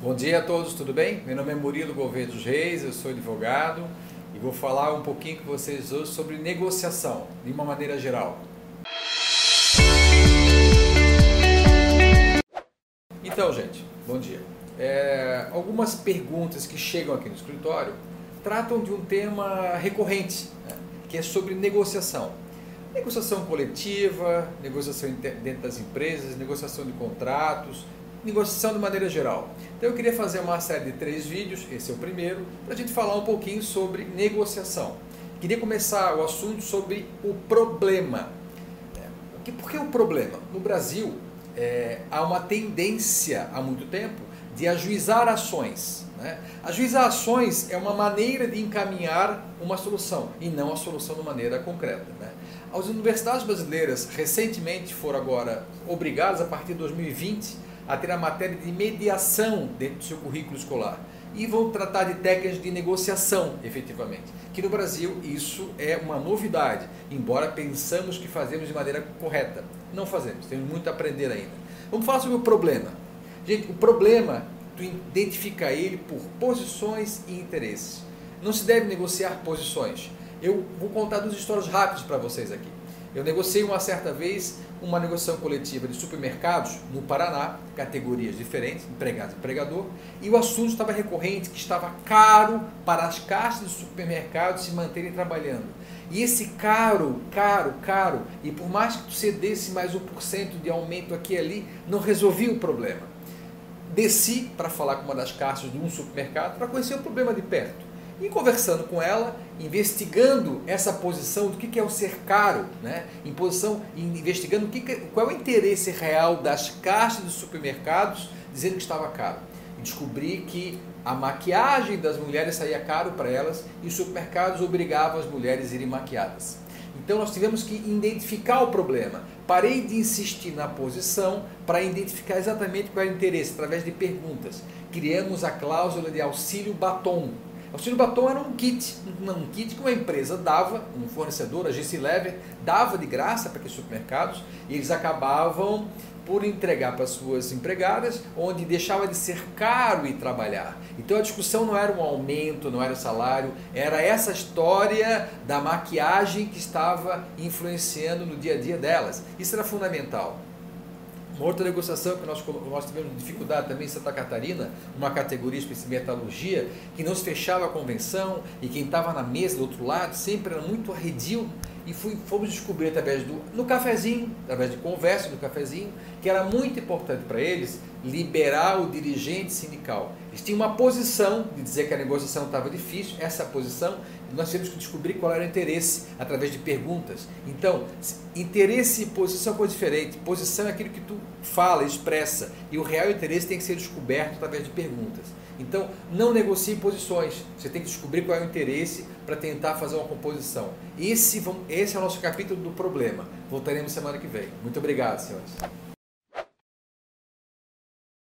Bom dia a todos, tudo bem? Meu nome é Murilo Gouveia dos Reis, eu sou advogado e vou falar um pouquinho com vocês hoje sobre negociação, de uma maneira geral. Então, gente, bom dia. É, algumas perguntas que chegam aqui no escritório tratam de um tema recorrente, né, que é sobre negociação. Negociação coletiva, negociação dentro das empresas, negociação de contratos, negociação de maneira geral. Então eu queria fazer uma série de três vídeos, esse é o primeiro, para a gente falar um pouquinho sobre negociação. Queria começar o assunto sobre o problema. É, por que o problema? No Brasil, é, há uma tendência há muito tempo de ajuizar ações. Né? Ajuizar ações é uma maneira de encaminhar uma solução e não a solução de maneira concreta. Né? As universidades brasileiras recentemente foram agora obrigadas, a partir de 2020, a ter a matéria de mediação dentro do seu currículo escolar. E vão tratar de técnicas de negociação, efetivamente. Que no Brasil isso é uma novidade, embora pensamos que fazemos de maneira correta. Não fazemos, temos muito a aprender ainda. Vamos falar sobre o problema. Gente, o problema, tu identifica ele por posições e interesses. Não se deve negociar posições. Eu vou contar duas histórias rápidas para vocês aqui. Eu negociei uma certa vez uma negociação coletiva de supermercados no Paraná, categorias diferentes, empregado e empregador, e o assunto estava recorrente, que estava caro para as caixas de supermercados se manterem trabalhando. E esse caro, caro, caro, e por mais que tu cedesse mais 1% de aumento aqui e ali, não resolvia o problema. Desci para falar com uma das caixas de um supermercado para conhecer o problema de perto. E conversando com ela, investigando essa posição do que é o ser caro, né? em posição, investigando o que, qual é o interesse real das caixas dos supermercados dizendo que estava caro. E descobri que a maquiagem das mulheres saía caro para elas e os supermercados obrigavam as mulheres a irem maquiadas. Então nós tivemos que identificar o problema. Parei de insistir na posição para identificar exatamente qual é o interesse, através de perguntas. Criamos a cláusula de auxílio batom, Auxílio Batom era um kit, um kit que uma empresa dava, um fornecedor, a GC Lever, dava de graça para aqueles supermercados e eles acabavam por entregar para suas empregadas, onde deixava de ser caro ir trabalhar. Então a discussão não era um aumento, não era salário, era essa história da maquiagem que estava influenciando no dia a dia delas. Isso era fundamental. Uma outra negociação que nós, nós tivemos dificuldade também em Santa Catarina, uma categoria de metalurgia, que não se fechava a convenção e quem estava na mesa do outro lado sempre era muito arredio e fui, fomos descobrir através do no cafezinho, através de conversa no cafezinho, que era muito importante para eles liberar o dirigente sindical. Eles tinham uma posição de dizer que a negociação estava difícil, essa posição, nós temos que descobrir qual era o interesse através de perguntas. Então, interesse e posição é coisa diferente. Posição é aquilo que tu fala, expressa, e o real interesse tem que ser descoberto através de perguntas. Então, não negocie posições. Você tem que descobrir qual é o interesse para tentar fazer uma composição. Esse, esse é o nosso capítulo do problema. Voltaremos semana que vem. Muito obrigado, senhores.